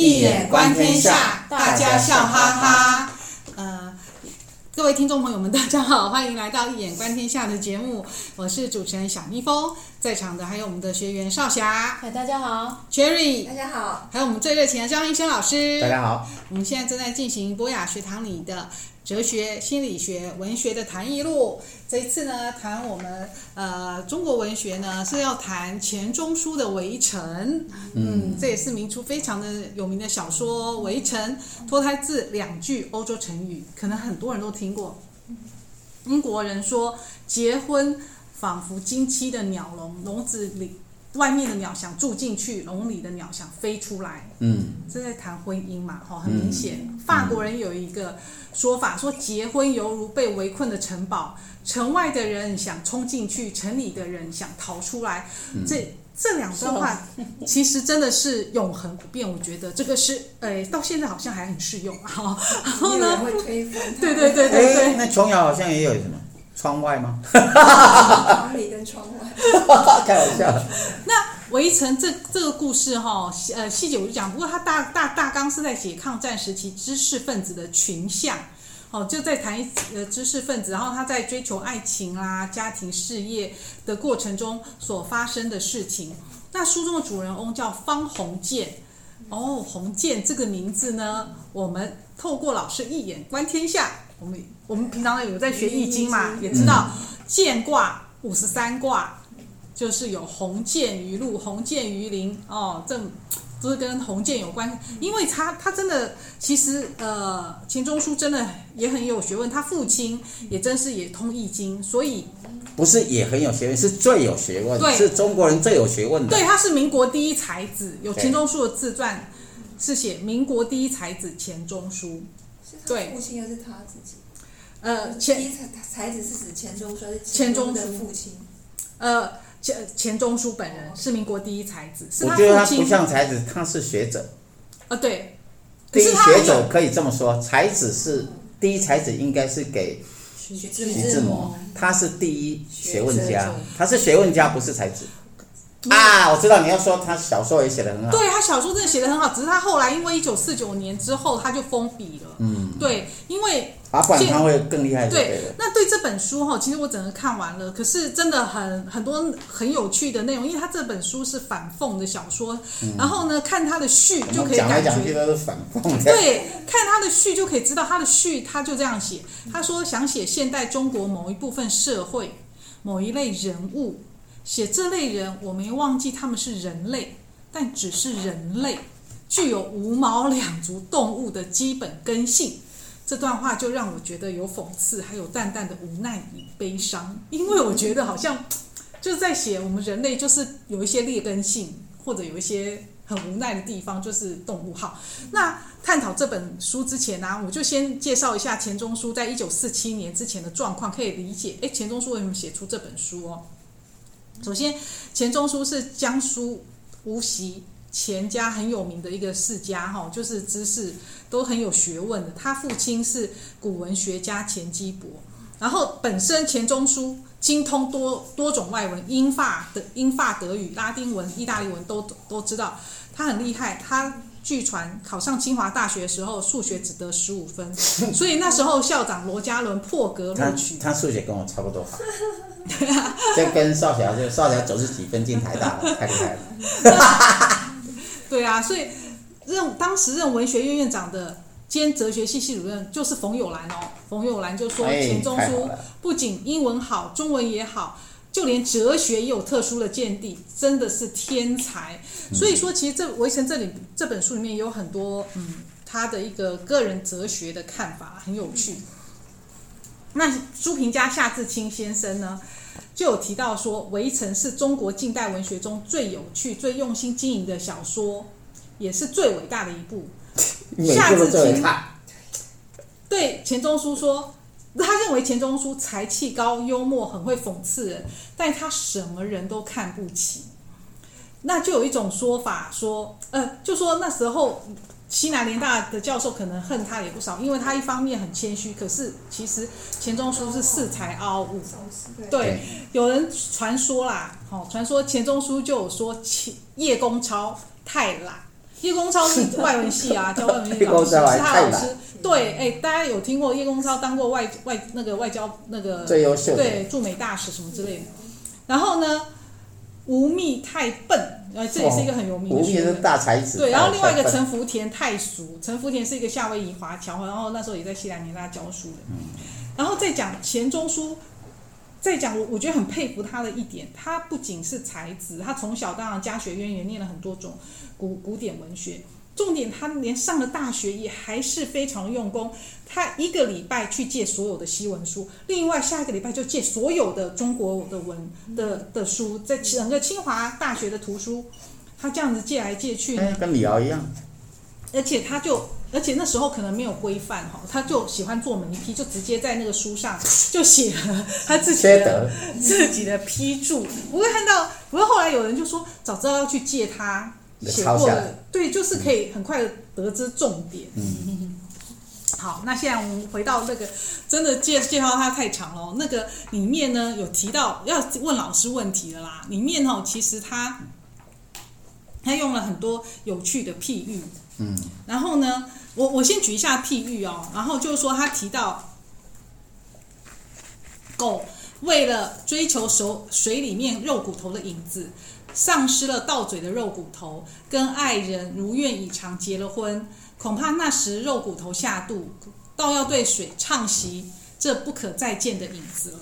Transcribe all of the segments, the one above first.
易眼观天下，大家笑哈哈。呃，各位听众朋友们，大家好，欢迎来到《一眼观天下》的节目，我是主持人小蜜蜂，在场的还有我们的学员少霞，嗨，大家好，Cherry，大家好，还有我们最热情的张医生老师，大家好。我们现在正在进行博雅学堂里的。哲学、心理学、文学的谈一路。这一次呢，谈我们呃中国文学呢是要谈钱钟书的《围城》。嗯，这也是明初非常的有名的小说《围城》，脱胎自两句欧洲成语，可能很多人都听过。英国人说：“结婚仿佛金漆的鸟笼，笼子里。”外面的鸟想住进去，笼里的鸟想飞出来。嗯，这在谈婚姻嘛，哈，很明显。嗯、法国人有一个说法，说结婚犹如被围困的城堡，城外的人想冲进去，城里的人想逃出来。嗯、这这两段话其实真的是永恒不变。我觉得这个是，呃，到现在好像还很适用。哈，然后呢？会推翻。对对对对对，对。那琼瑶好像也有什么？窗外吗？窗里跟窗外，开玩笑。那围城这这个故事哈，呃，细节我就讲。不过它大大大纲是在写抗战时期知识分子的群像，哦，就在谈呃知识分子，然后他在追求爱情啦、家庭事业的过程中所发生的事情。那书中的主人翁叫方鸿渐，哦，鸿渐这个名字呢，我们透过老师一眼观天下。我们我们平常有在学易经嘛，也知道渐卦五十三卦，就是有鸿渐于陆、鸿渐于林哦，这都是跟鸿渐有关。因为他他真的其实呃钱钟书真的也很有学问，他父亲也真是也通易经，所以不是也很有学问，是最有学问，对，是中国人最有学问的。对，他是民国第一才子，有钱钟书的自传是写民国第一才子钱钟书。对，父亲又是他自己。呃，钱才子是指钱钟书，钱钟的父亲。呃，钱钱钟书本人是民国第一才子，是他父亲。我觉得他不像才子，他是学者。呃，对。第一学者可以这么说，才子是第一才子，应该是给徐志摩，他是第一学问家，他是学问家，不是才子。啊，我知道你要说他小说也写的很好。对，他小说真的写的很好，只是他后来因为一九四九年之后他就封笔了。嗯，对，因为啊，不然他会更厉害。对，那对这本书哈，其实我整个看完了，可是真的很很多很有趣的内容，因为他这本书是反讽的小说，嗯、然后呢，看他的序就可以感觉。讲来讲去都是反讽。对，看他的序就可以知道他的序，他就这样写，他说想写现代中国某一部分社会，某一类人物。写这类人，我没忘记他们是人类，但只是人类，具有无毛两足动物的基本根性。这段话就让我觉得有讽刺，还有淡淡的无奈与悲伤。因为我觉得好像就是在写我们人类，就是有一些劣根性，或者有一些很无奈的地方，就是动物。好，那探讨这本书之前呢、我就先介绍一下钱钟书在一九四七年之前的状况，可以理解。诶，钱钟书为什么写出这本书哦？首先，钱钟书是江苏无锡钱家很有名的一个世家，哈，就是知识都很有学问的。他父亲是古文学家钱基博，然后本身钱钟书精通多多种外文，英法的英法德语、拉丁文、意大利文都都知道，他很厉害。他据传考上清华大学的时候，数学只得十五分，所以那时候校长罗家伦破格录取。他数学跟我差不多好。对啊，这跟少侠就少侠九十几分进台大了，太厉害了。对啊，所以任当时任文学院院长的兼哲学系系主任就是冯友兰哦。冯友兰就说钱钟书不仅英文好，中文也好，就连哲学也有特殊的见地，真的是天才。所以说，其实这《围城》这里这本书里面有很多嗯，他的一个个人哲学的看法，很有趣。那书评家夏志清先生呢，就有提到说，《围城》是中国近代文学中最有趣、最用心经营的小说，也是最伟大的一部。夏志清对钱钟书说，他认为钱钟书才气高、幽默，很会讽刺人，但他什么人都看不起。那就有一种说法说，呃，就说那时候。西南联大的教授可能恨他也不少，因为他一方面很谦虚，可是其实钱钟书是恃才傲物。对，有人传说啦，哦，传说钱钟书就有说叶公超太懒，叶公超是外文系啊，教外文系老师是他老师。对，哎，大家有听过叶公超当过外外那个外交那个最优秀对驻美大使什么之类的。然后呢，吴宓太笨，呃，这也是一个很有名的。吴宓是大才子。对，然后另外一个陈福田太俗，陈福田是一个夏威夷华侨，然后那时候也在西南联大教书的。嗯。然后再讲钱钟书。再讲我，我觉得很佩服他的一点，他不仅是才子，他从小当然家学渊源，念了很多种古古典文学。重点，他连上了大学也还是非常用功。他一个礼拜去借所有的西文书，另外下一个礼拜就借所有的中国的文的的书，在整个清华大学的图书，他这样子借来借去呢，跟李敖一样。而且他就。而且那时候可能没有规范哈，他就喜欢做眉批，就直接在那个书上就写了他自己的自己的批注。我会看到，不过后来有人就说，早知道要去借他写过的，对，就是可以很快的得知重点。嗯，好，那现在我们回到那个真的介介绍他太长了，那个里面呢有提到要问老师问题的啦，里面哦其实他他用了很多有趣的譬喻。嗯，然后呢？我我先举一下譬喻哦，然后就是说他提到，狗为了追求手水里面肉骨头的影子，丧失了到嘴的肉骨头，跟爱人如愿以偿结了婚，恐怕那时肉骨头下肚，倒要对水唱袭这不可再见的影子了。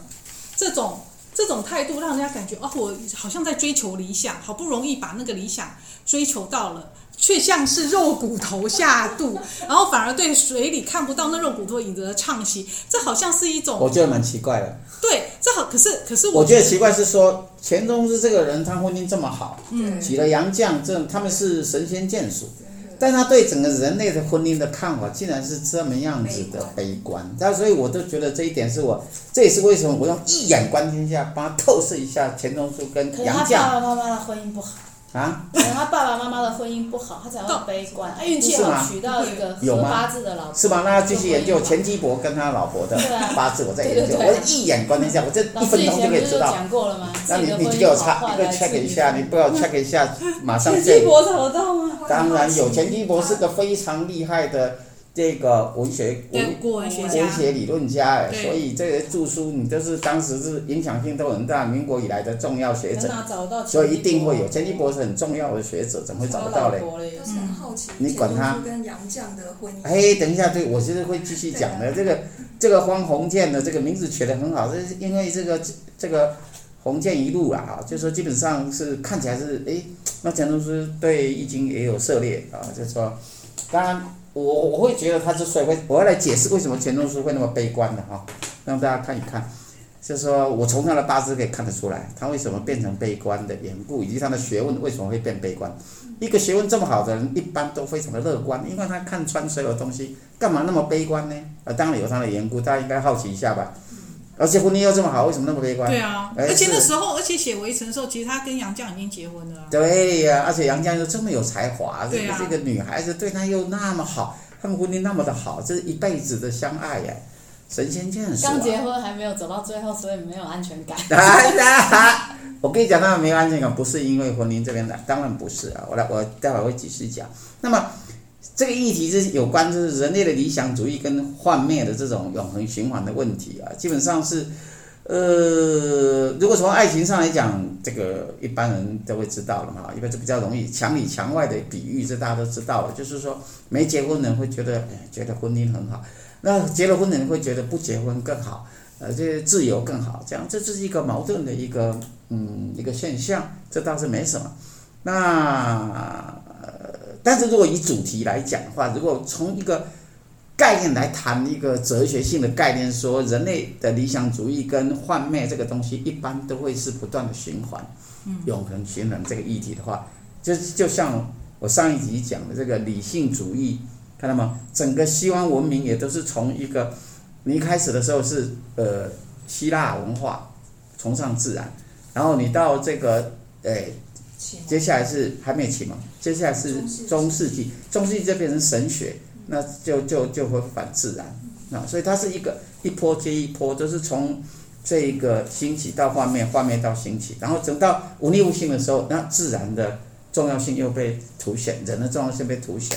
这种这种态度让人家感觉哦，我好像在追求理想，好不容易把那个理想追求到了。却像是肉骨头下肚，然后反而对水里看不到那肉骨头影子的唱戏，这好像是一种我觉得蛮奇怪的。对，这好，可是可是我觉得奇怪是说钱钟书这个人他婚姻这么好，嗯，娶了杨绛，这他们是神仙眷属，但他对整个人类的婚姻的看法竟然是这么样子的悲观。那所以我都觉得这一点是我，这也是为什么我用一眼观天下，帮他透视一下钱钟书跟杨绛。爸爸妈妈的婚姻不好。啊，他爸爸妈妈的婚姻不好，他才会悲观。他运气好，娶到一个合八字的老婆。是吗？那要继续研究钱基博跟他老婆的八字，我再研究。我一眼观天下，我这一分钟就可以知道。讲过了吗？那你你就给我查一个 check 一下，你不要 check 一下，马上。钱基博找得到吗？当然有，钱基博是个非常厉害的。这个文学文文学理论家哎，所以这些著书你都是当时是影响性都很大，民国以来的重要学者，所以一定会有钱一博是很重要的学者，怎么会找不到嘞？嗯，好奇。你管他跟杨绛的婚姻。哎，等一下，对我其实会继续讲的。这个 这个方鸿渐的这个名字取得很好，这是因为这个这个鸿渐一路啊，就是说基本上是看起来是哎，那钱钟书对易经也有涉猎啊，就是说，当然。我我会觉得他之所以会，我要来解释为什么钱钟书会那么悲观的哈，让大家看一看，就是说我从他的八字可以看得出来，他为什么变成悲观的缘故，以及他的学问为什么会变悲观。一个学问这么好的人，一般都非常的乐观，因为他看穿所有东西，干嘛那么悲观呢？啊，当然有他的缘故，大家应该好奇一下吧。而且婚姻又这么好，为什么那么悲观？对啊，而且那时候，而且写《围城》的时候，其实他跟杨绛已经结婚了。对呀、啊，而且杨绛又这么有才华，这个这个女孩子对他又那么好，他们婚姻那么的好，这是一辈子的相爱呀，神仙眷属。刚结婚还没有走到最后，所以没有安全感。我跟你讲，他们没有安全感，不是因为婚姻这边的，当然不是啊。我来，我待会儿会继续讲。那么。这个议题是有关，就是人类的理想主义跟幻灭的这种永恒循环的问题啊，基本上是，呃，如果从爱情上来讲，这个一般人都会知道了嘛，因为这比较容易墙里墙外的比喻，这大家都知道了，就是说没结婚的人会觉得，哎，觉得婚姻很好，那结了婚的人会觉得不结婚更好，呃，这自由更好，这样这是一个矛盾的一个，嗯，一个现象，这倒是没什么，那。但是如果以主题来讲的话，如果从一个概念来谈一个哲学性的概念，说人类的理想主义跟幻灭这个东西，一般都会是不断的循环，永恒循环这个议题的话，就就像我上一集讲的这个理性主义，看到吗？整个西方文明也都是从一个你一开始的时候是呃希腊文化崇尚自然，然后你到这个诶。接下来是还没有启蒙，接下来是中世纪，中世纪就变成神学，那就就就会反自然。啊，所以它是一个一波接一波，就是从这个兴起到画面，画面到兴起，然后等到无力无性的时候，那自然的重要性又被凸显，人的重要性被凸显，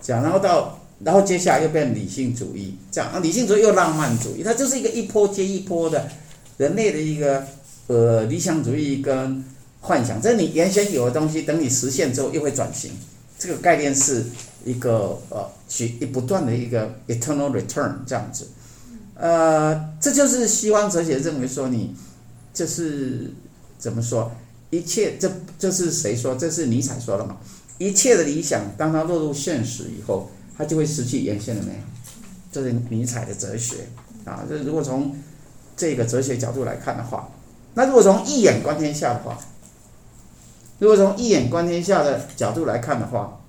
这样，然后到然后接下来又变理性主义，这样啊，理性主义又浪漫主义，它就是一个一波接一波的人类的一个呃理想主义跟幻想，这你原先有的东西，等你实现之后又会转型，这个概念是一个呃去一不断的一个 eternal return 这样子，呃，这就是西方哲学认为说你就是怎么说？一切，这这是谁说？这是尼采说的嘛？一切的理想，当它落入现实以后，它就会失去原先的美好。这是尼采的哲学啊。这如果从这个哲学角度来看的话，那如果从一眼观天下的话，如果从一眼观天下的角度来看的话，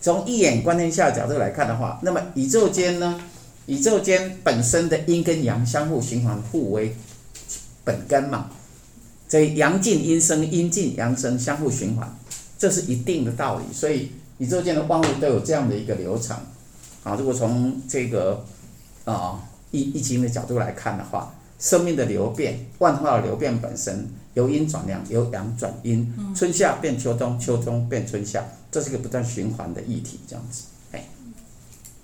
从一眼观天下的角度来看的话，那么宇宙间呢？宇宙间本身的阴跟阳相互循环，互为本根嘛。所以阳尽阴生，阴尽阳生，相互循环，这是一定的道理。所以宇宙间的万物都有这样的一个流程。啊，如果从这个啊易易经的角度来看的话，生命的流变，万化的流变本身由阴转阳，由阳转阴，春夏变秋冬，秋冬变春夏，这是一个不断循环的议题，这样子。哎，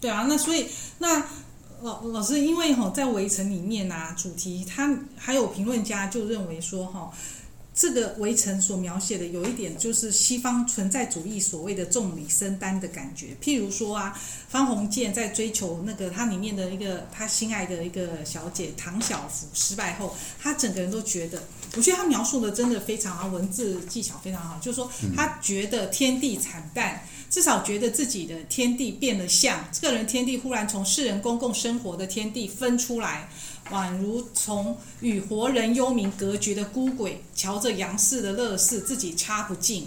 对啊，那所以那。老老师，因为哈在围城里面呐、啊，主题他还有评论家就认为说哈，这个围城所描写的有一点就是西方存在主义所谓的重礼生担的感觉。譬如说啊，方鸿渐在追求那个他里面的一个他心爱的一个小姐唐小芙失败后，他整个人都觉得，我觉得他描述的真的非常好，文字技巧非常好，就是说他觉得天地惨淡。至少觉得自己的天地变了相，这个人天地忽然从世人公共生活的天地分出来，宛如从与活人幽冥隔绝的孤鬼，瞧着阳世的乐事自己插不进，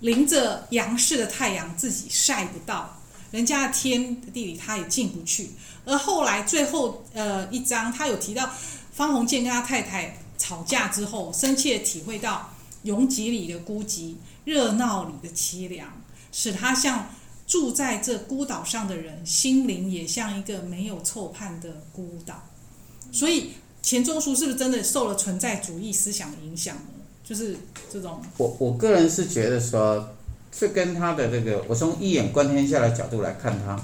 临着阳世的太阳自己晒不到，人家的天地里他也进不去。而后来最后呃一章，他有提到方鸿渐跟他太太吵架之后，深切体会到拥挤里的孤寂，热闹里的凄凉。使他像住在这孤岛上的人，心灵也像一个没有凑畔的孤岛。所以钱钟书是不是真的受了存在主义思想的影响呢？就是这种。我我个人是觉得说，是跟他的这个，我从一眼观天下的角度来看他，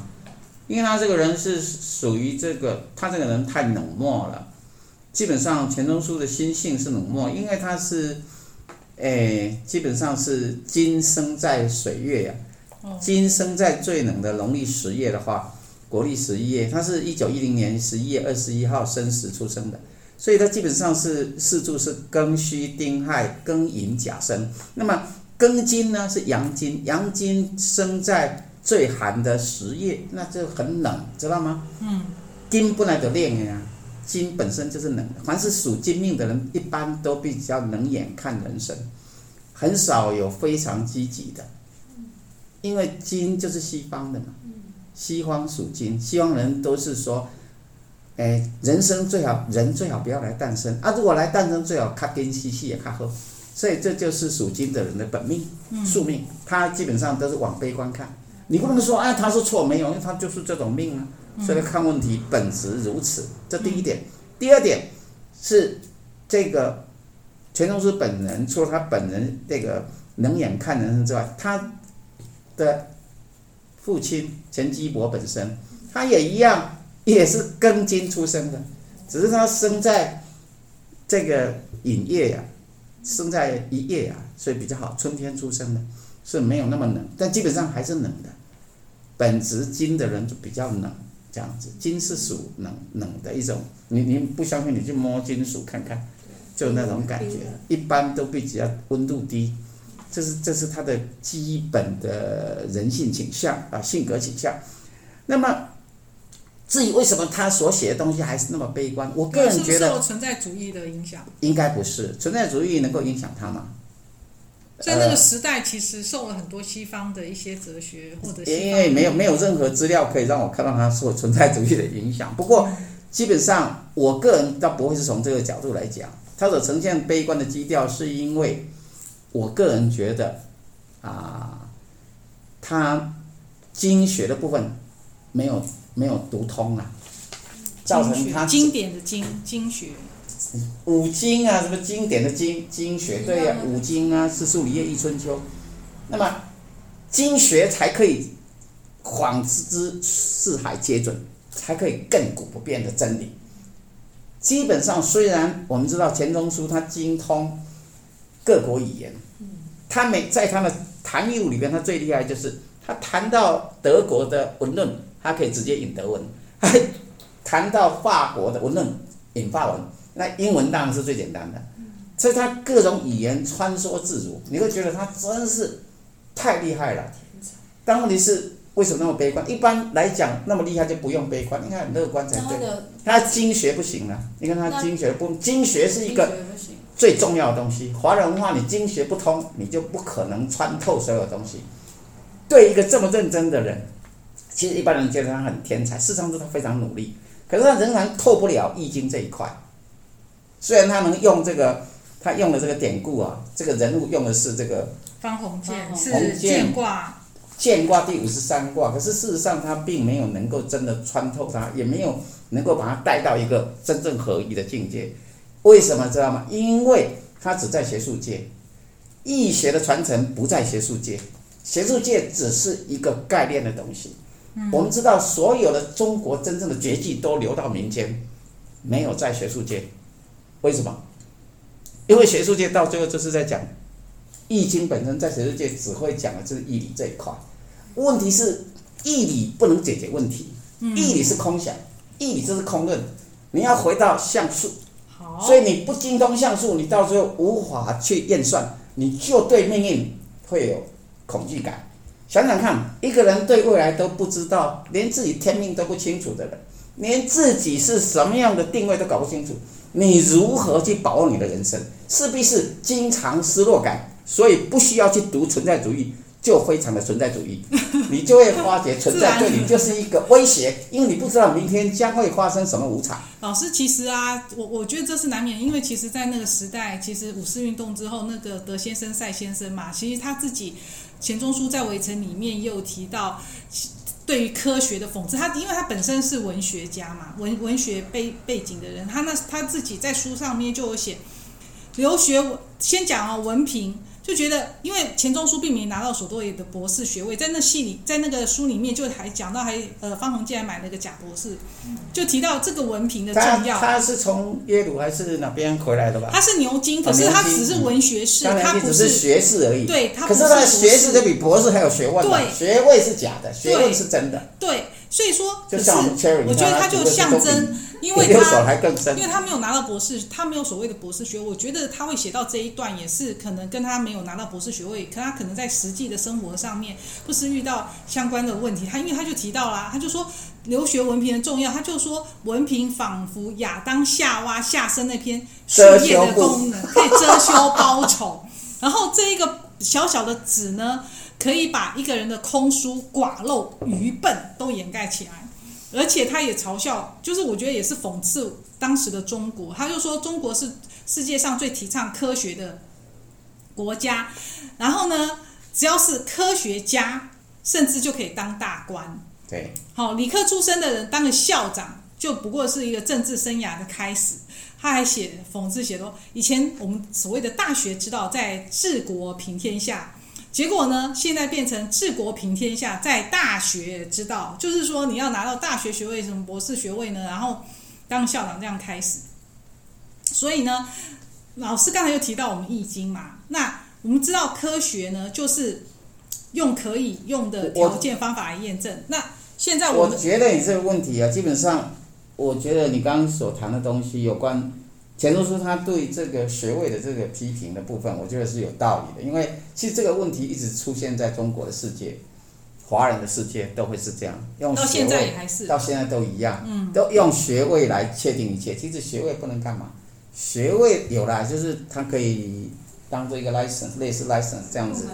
因为他这个人是属于这个，他这个人太冷漠了。基本上钱钟书的心性是冷漠，因为他是。哎，基本上是金生在水月呀、啊。金生在最冷的农历十月的话，国历十一月，他是一九一零年十一月二十一号申时出生的，所以他基本上是四柱是庚戌丁亥庚寅甲申。那么庚金呢是阳金，阳金生在最寒的十月，那就很冷，知道吗？嗯。金不来得练呀。金本身就是能的，凡是属金命的人，一般都比较冷眼看人生，很少有非常积极的，因为金就是西方的嘛，西方属金，西方人都是说，哎，人生最好人最好不要来诞生。啊，如果来诞生最好卡金西西也卡喝，所以这就是属金的人的本命宿命，他基本上都是往悲观看，你不能说哎他是错没有，因为他就是这种命啊。所以看问题本质如此，这第一点。第二点是这个钱钟书本人，除了他本人这个冷眼看人生之外，他的父亲钱基博本身，他也一样，也是庚金出生的，只是他生在这个寅月呀，生在一月呀，所以比较好，春天出生的，是没有那么冷，但基本上还是冷的。本职金的人就比较冷。这样子，金是属冷冷的一种，你你不相信，你去摸金属看看，就那种感觉，一般都比较温度低，这是这是他的基本的人性倾向啊，性格倾向。那么，至于为什么他所写的东西还是那么悲观，我个人觉得受存在主义的影响，应该不是存在主义能够影响他吗？在那个时代，其实受了很多西方的一些哲学或者因为没有没有任何资料可以让我看到他受存在主义的影响。不过，基本上我个人倒不会是从这个角度来讲，他所呈现悲观的基调，是因为我个人觉得啊，他经学的部分没有没有读通啊，造成他经典的经经学五经啊，什么经典的经经学，对呀、啊，五经啊，四书礼乐易春秋，那么经学才可以广之四海皆准，才可以亘古不变的真理。基本上，虽然我们知道钱钟书他精通各国语言，他每在他的谈义务里边，他最厉害就是他谈到德国的文论，他可以直接引德文；还谈到法国的文论，引法文。那英文当然是最简单的，所以他各种语言穿梭自如，你会觉得他真是太厉害了。但问题是，为什么那么悲观？一般来讲，那么厉害就不用悲观，应该很乐观才对。他经学不行了，你看他经学不，经学是一个最重要的东西。华人文化你经学不通，你就不可能穿透所有东西。对一个这么认真的人，其实一般人觉得他很天才，事实上是他非常努力，可是他仍然透不了易经这一块。虽然他能用这个，他用的这个典故啊，这个人物用的是这个方鸿渐，是渐卦，渐卦第五十三卦，可是事实上他并没有能够真的穿透它，也没有能够把它带到一个真正合一的境界。为什么知道吗？因为他只在学术界，易学的传承不在学术界，学术界只是一个概念的东西。嗯、我们知道所有的中国真正的绝技都流到民间，没有在学术界。为什么？因为学术界到最后就是在讲《易经》本身，在学术界只会讲的就是义理这一块。问题是义理不能解决问题，义理是空想，义理就是空论。你要回到相数，所以你不精通相数，你到最后无法去验算，你就对命运会有恐惧感。想想看，一个人对未来都不知道，连自己天命都不清楚的人，连自己是什么样的定位都搞不清楚。你如何去把握你的人生？势必是经常失落感，所以不需要去读存在主义，就非常的存在主义，你就会发觉存在对你就是一个威胁，因为你不知道明天将会发生什么无常。老师，其实啊，我我觉得这是难免，因为其实，在那个时代，其实五四运动之后，那个德先生、赛先生嘛，其实他自己钱钟书在围城里面也有提到。对于科学的讽刺，他因为他本身是文学家嘛，文文学背背景的人，他那他自己在书上面就有写，留学先讲哦，文凭。就觉得，因为钱钟书并没拿到所谓的博士学位，在那戏里，在那个书里面就还讲到还，还呃方鸿渐还买了个假博士，就提到这个文凭的重要。他，他是从耶鲁还是哪边回来的吧？他是牛津，可是他只是文学士，哦、他不是，是学士而已。对，他可是他的学士就比博士还有学问。对，学位是假的，学位是真的。对。对所以说，就像我们 Cherry，我觉得他就象征，因为他因为他没有拿到博士，他没有所谓的博士学位。我觉得他会写到这一段，也是可能跟他没有拿到博士学位，可他可能在实际的生活上面不是遇到相关的问题。他因为他就提到啦，他就说留学文凭的重要，他就说文凭仿佛亚当夏娃下生那篇树叶的功能，可以遮羞包丑。然后这一个小小的纸呢，可以把一个人的空疏、寡陋、愚笨都掩盖起来，而且他也嘲笑，就是我觉得也是讽刺当时的中国。他就说中国是世界上最提倡科学的国家，然后呢，只要是科学家，甚至就可以当大官。对，好，理科出身的人当个校长，就不过是一个政治生涯的开始。他还写讽刺写说，以前我们所谓的大学之道，在治国平天下。结果呢？现在变成治国平天下，在大学之道，就是说你要拿到大学学位，什么博士学位呢？然后当校长这样开始。所以呢，老师刚才又提到我们易经嘛，那我们知道科学呢，就是用可以用的条件方法来验证。那现在我，我觉得你这个问题啊，基本上，我觉得你刚刚所谈的东西有关。钱钟书他对这个学位的这个批评的部分，我觉得是有道理的，因为其实这个问题一直出现在中国的世界，华人的世界都会是这样，用学位，到现在也还是，到现在都一样，嗯，都用学位来确定一切。其实学位不能干嘛？学位有了就是它可以当做一个 license，类似 license 这样子，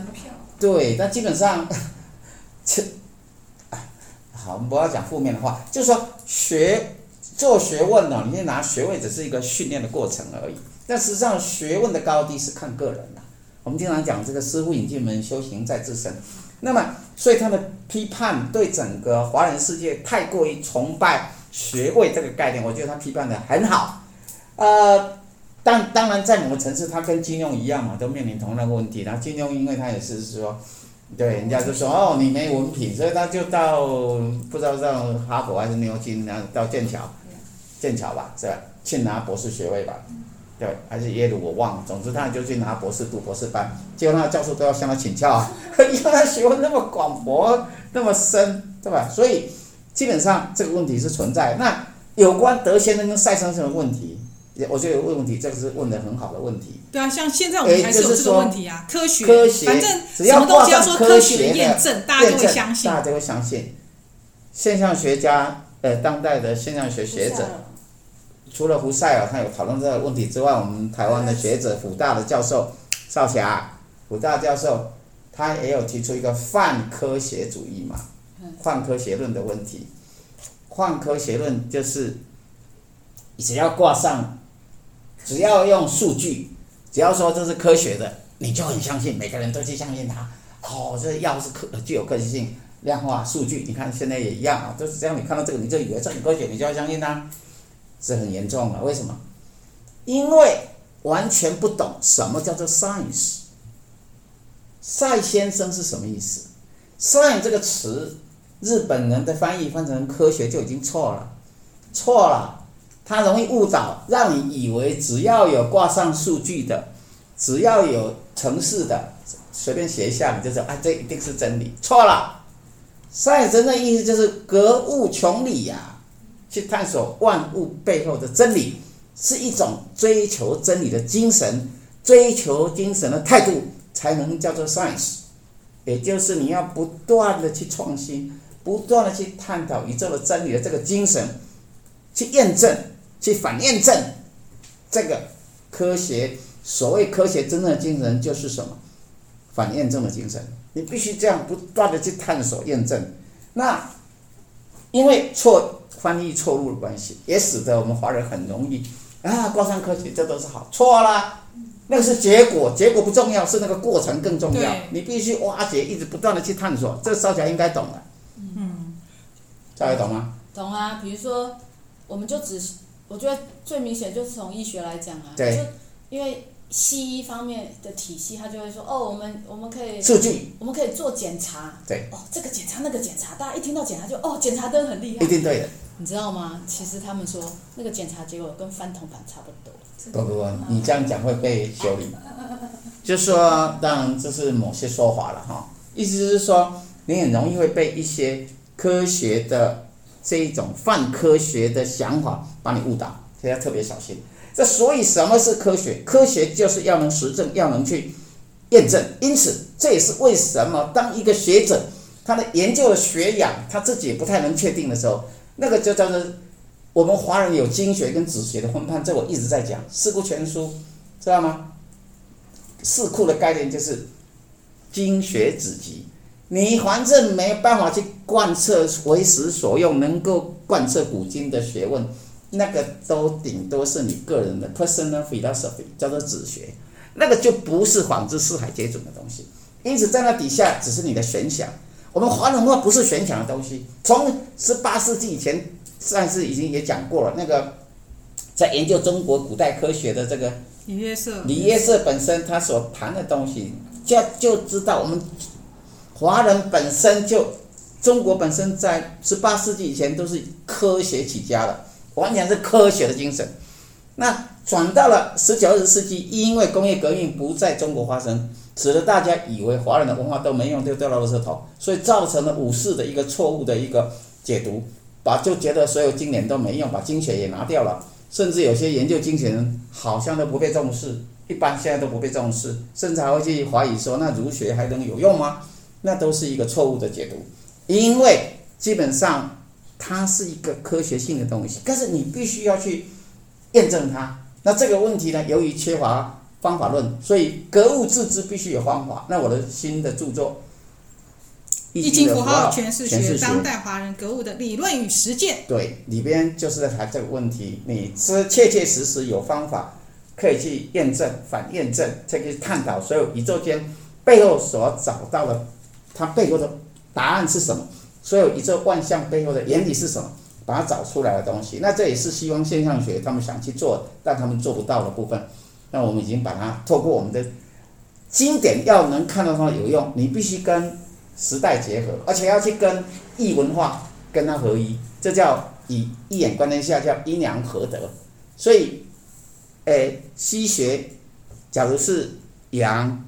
对，但基本上，这，好，我们不要讲负面的话，就是说学。做学问呢，你拿学位只是一个训练的过程而已。但实际上，学问的高低是看个人的。我们经常讲这个“师傅引进门，修行在自身”。那么，所以他的批判对整个华人世界太过于崇拜学位这个概念，我觉得他批判的很好。呃，当当然在某个层次，他跟金庸一样嘛，都面临同样的问题。然后金庸因为他也是说，对，人家就说哦，你没文凭，所以他就到不知道到哈佛还是牛津，然后到剑桥，剑桥吧，是吧？去拿博士学位吧。对，还是耶鲁，我忘了。总之，他就去拿博士，读博士班。结果那个教授都要向他请教啊，因为他学问那么广博，那么深，对吧？所以基本上这个问题是存在。那有关德先生跟赛先生的问题，我觉得有问题，这个是问的很好的问题。对啊，像现在我们还是有这个问题啊，科学，科学，反正什么东西要说科学的验证，大家都会相信，大家都会相信。现象学家，呃，当代的现象学学者。除了胡塞尔，他有讨论这个问题之外，我们台湾的学者，辅大的教授少霞，辅大教授，他也有提出一个泛科学主义嘛，泛科学论的问题。泛科学论就是，只要挂上，只要用数据，只要说这是科学的，你就很相信，每个人都去相信它。哦，这药是科具有科学性，量化数据，你看现在也一样啊，都是这样。你看到这个，你就以为这很科学，你就要相信它。是很严重的，为什么？因为完全不懂什么叫做 science。赛先生是什么意思？science 这个词，日本人的翻译翻成科学就已经错了，错了，它容易误导，让你以为只要有挂上数据的，只要有城市的，随便写一下你就知道，啊，这一定是真理，错了。science 真正意思就是格物穷理呀、去探索万物背后的真理，是一种追求真理的精神，追求精神的态度，才能叫做 science。也就是你要不断的去创新，不断的去探讨宇宙的真理的这个精神，去验证，去反验证这个科学。所谓科学真正的精神就是什么？反验证的精神。你必须这样不断的去探索验证。那因为错。翻译错误的关系，也使得我们华人很容易啊，挂上科学，这都是好，错了，那个是结果，结果不重要，是那个过程更重要。你必须挖掘，一直不断的去探索，这个少侠应该懂的。嗯，大家懂吗？懂啊，比如说，我们就只，我觉得最明显就是从医学来讲啊，对，就因为。西医方面的体系，他就会说：“哦，我们我们可以数据，我们可以做检查。”对。哦，这个检查那个检查，大家一听到检查就哦，检查灯很厉害。一定对的。你知道吗？其实他们说那个检查结果跟翻铜板差不多。不不不，你这样讲会被修理。就说，当然这是某些说法了哈。意思就是说，你很容易会被一些科学的这一种泛科学的想法把你误导，所以要特别小心。这所以什么是科学？科学就是要能实证，要能去验证。因此，这也是为什么当一个学者他的研究的学养他自己也不太能确定的时候，那个就叫做我们华人有经学跟子学的分判。这我一直在讲《四库全书》，知道吗？四库的概念就是经学子集，你反正没办法去贯彻为时所用，能够贯彻古今的学问。那个都顶多是你个人的 personal philosophy，叫做子学，那个就不是仿之四海皆准的东西。因此，在那底下只是你的玄想。我们华人文化不是玄想的东西。从十八世纪以前，上次已经也讲过了。那个在研究中国古代科学的这个李约瑟，李约瑟本身他所谈的东西，就就知道我们华人本身就中国本身在十八世纪以前都是科学起家的。完全是科学的精神，那转到了十九二十世纪，因为工业革命不在中国发生，使得大家以为华人的文化都没用，就掉到了垃圾桶，所以造成了五四的一个错误的一个解读，把就觉得所有经典都没用，把经学也拿掉了，甚至有些研究经学人好像都不被重视，一般现在都不被重视，甚至还会去怀疑说，那儒学还能有用吗？那都是一个错误的解读，因为基本上。它是一个科学性的东西，但是你必须要去验证它。那这个问题呢，由于缺乏方法论，所以格物致知必须有方法。那我的新的著作《易经符号诠释学：当代华人格物的理论与实践》，对，里边就是在谈这个问题。你是切切实实有方法可以去验证、反验证，再去探讨所有宇宙间背后所找到的它背后的答案是什么。所有宇宙万象背后的原理是什么？把它找出来的东西。那这也是西方现象学他们想去做，但他们做不到的部分。那我们已经把它透过我们的经典，要能看到它有用，你必须跟时代结合，而且要去跟异文化跟它合一，这叫以一眼观天下叫阴阳合德。所以，诶，西学假如是阳。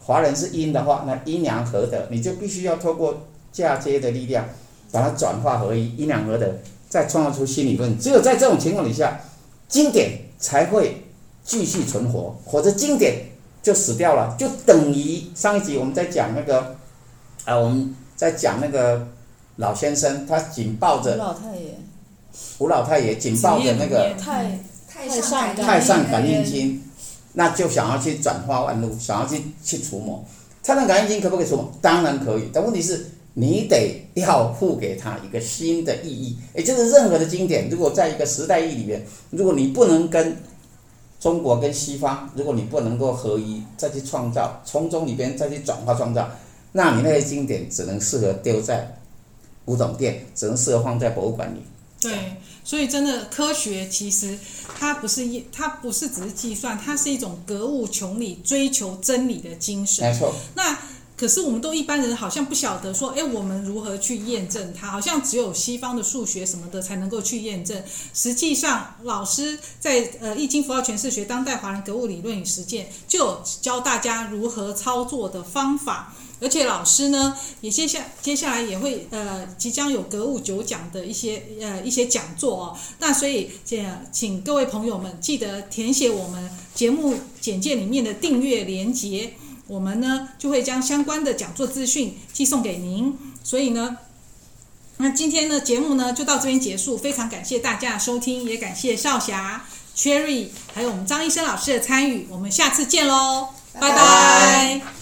华人是阴的话，那阴阳合德，你就必须要透过嫁接的力量，把它转化合一，阴阳合德，再创造出新理论。只有在这种情况底下，经典才会继续存活，否则经典就死掉了。就等于上一集我们在讲那个，啊，我们在讲那个老先生，他紧抱着吴老太爷，吴老太爷紧抱着那个太太上太上感应经。那就想要去转化万物，想要去去除魔。太上感应经可不可以除魔？当然可以，但问题是，你得要赋给他一个新的意义。也就是任何的经典，如果在一个时代意义里面，如果你不能跟中国跟西方，如果你不能够合一，再去创造，从中里边再去转化创造，那你那些经典只能适合丢在古董店，只能适合放在博物馆里。对。所以，真的科学其实它不是一，它不是只是计算，它是一种格物穷理、追求真理的精神。没错。那可是我们都一般人好像不晓得说，哎，我们如何去验证它？好像只有西方的数学什么的才能够去验证。实际上，老师在呃《易经符号诠释学：当代华人格物理论与实践》就有教大家如何操作的方法。而且老师呢，也接下接下来也会呃，即将有格物九讲的一些呃一些讲座哦。那所以，请各位朋友们记得填写我们节目简介里面的订阅连接，我们呢就会将相关的讲座资讯寄送给您。所以呢，那今天的节目呢就到这边结束，非常感谢大家的收听，也感谢少侠、Cherry 还有我们张医生老师的参与，我们下次见喽，拜拜。拜拜。